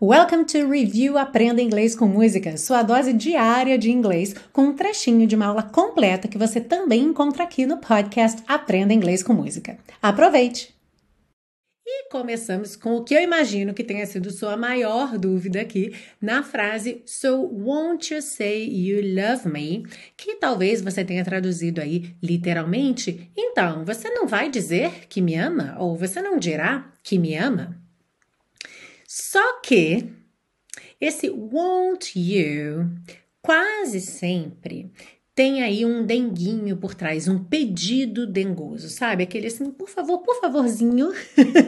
Welcome to Review Aprenda Inglês com Música, sua dose diária de inglês, com um trechinho de uma aula completa que você também encontra aqui no podcast Aprenda Inglês com Música. Aproveite! E começamos com o que eu imagino que tenha sido sua maior dúvida aqui na frase So won't you say you love me? Que talvez você tenha traduzido aí literalmente. Então, você não vai dizer que me ama? Ou você não dirá que me ama? Só que esse won't you quase sempre tem aí um denguinho por trás, um pedido dengoso, sabe? Aquele assim, por favor, por favorzinho,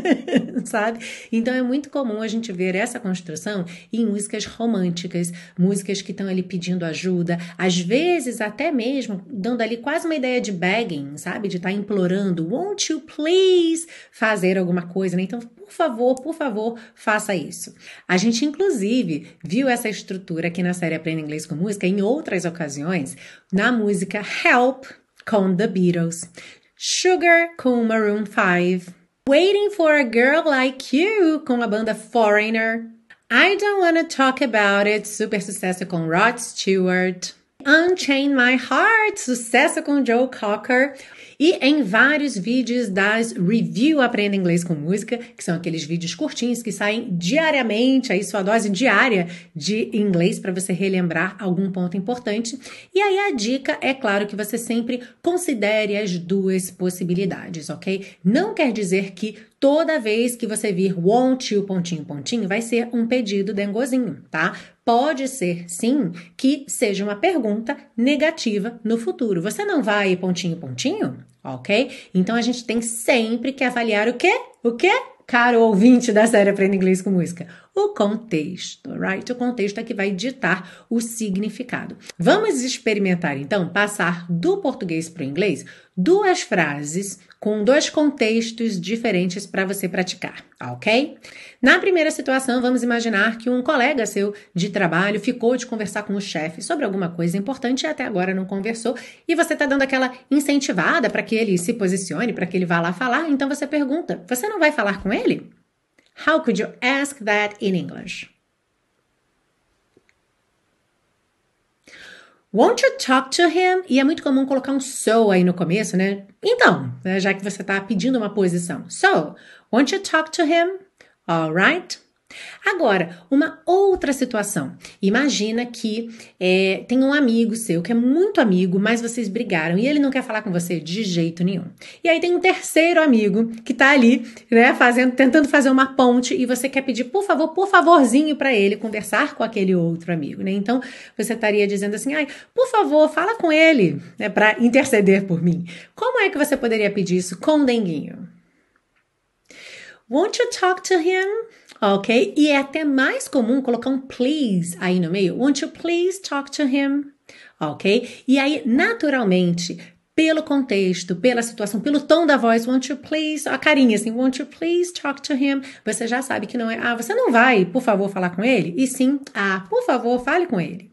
sabe? Então é muito comum a gente ver essa construção em músicas românticas, músicas que estão ali pedindo ajuda, às vezes até mesmo dando ali quase uma ideia de begging, sabe? De estar tá implorando, won't you please fazer alguma coisa, né? Então, por favor, por favor, faça isso. A gente, inclusive, viu essa estrutura aqui na série Aprenda Inglês com Música em outras ocasiões, na música Help com The Beatles, Sugar com Maroon 5, Waiting for a Girl Like You com a banda Foreigner, I Don't Wanna Talk About It, super sucesso com Rod Stewart, Unchain My Heart, sucesso com Joe Cocker, e em vários vídeos das Review Aprenda Inglês com Música, que são aqueles vídeos curtinhos que saem diariamente, aí sua dose diária de inglês para você relembrar algum ponto importante. E aí a dica é claro que você sempre considere as duas possibilidades, ok? Não quer dizer que toda vez que você vir want you, pontinho, pontinho, vai ser um pedido dengozinho, tá? Pode ser, sim, que seja uma pergunta negativa no futuro. Você não vai pontinho, pontinho? ok? Então a gente tem sempre que avaliar o quê? O quê? Caro ouvinte da série Aprenda Inglês com Música, o contexto, right? O contexto é que vai ditar o significado. Vamos experimentar então passar do português para o inglês duas frases com dois contextos diferentes para você praticar, ok? Na primeira situação, vamos imaginar que um colega seu de trabalho ficou de conversar com o chefe sobre alguma coisa importante e até agora não conversou, e você está dando aquela incentivada para que ele se posicione, para que ele vá lá falar, então você pergunta: você não vai falar com ele? How could you ask that in English? Won't you talk to him? E é muito comum colocar um so aí no começo, né? Então, né, já que você está pedindo uma posição. So, won't you talk to him? Alright? Agora, uma outra situação. Imagina que é, tem um amigo seu que é muito amigo, mas vocês brigaram e ele não quer falar com você de jeito nenhum. E aí tem um terceiro amigo que tá ali, né, fazendo, tentando fazer uma ponte e você quer pedir, por favor, por favorzinho para ele conversar com aquele outro amigo, né? Então você estaria dizendo assim, ai, por favor, fala com ele, né, para interceder por mim. Como é que você poderia pedir isso com denguinho? Won't you talk to him? Ok? E é até mais comum colocar um please aí no meio. Won't you please talk to him? Ok? E aí, naturalmente, pelo contexto, pela situação, pelo tom da voz, won't you please, a carinha assim, won't you please talk to him? Você já sabe que não é, ah, você não vai, por favor, falar com ele? E sim, ah, por favor, fale com ele.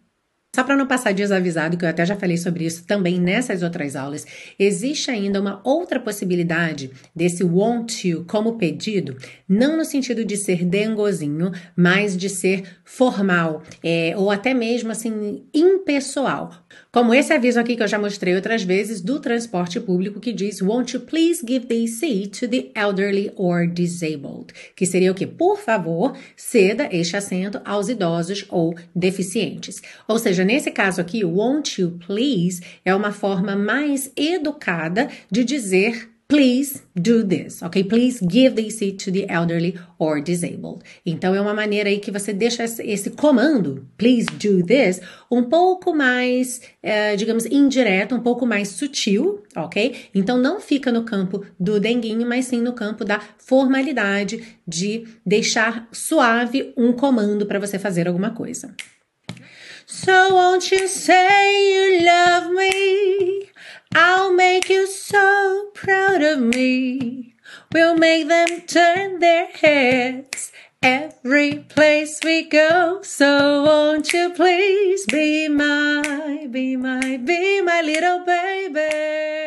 Só para não passar desavisado, que eu até já falei sobre isso também nessas outras aulas, existe ainda uma outra possibilidade desse want you como pedido, não no sentido de ser dengozinho, mas de ser formal, é, ou até mesmo assim, impessoal. Como esse aviso aqui que eu já mostrei outras vezes do transporte público que diz Won't you please give the seat to the elderly or disabled? Que seria o que? Por favor, ceda este assento aos idosos ou deficientes. Ou seja, nesse caso aqui, won't you please é uma forma mais educada de dizer Please do this, ok? Please give seat to the elderly or disabled. Então é uma maneira aí que você deixa esse comando, please do this, um pouco mais, uh, digamos, indireto, um pouco mais sutil, ok? Então não fica no campo do denguinho, mas sim no campo da formalidade de deixar suave um comando para você fazer alguma coisa. So won't you say you love me? I'll make you so proud of me. We'll make them turn their heads every place we go. So won't you please be my, be my, be my little baby?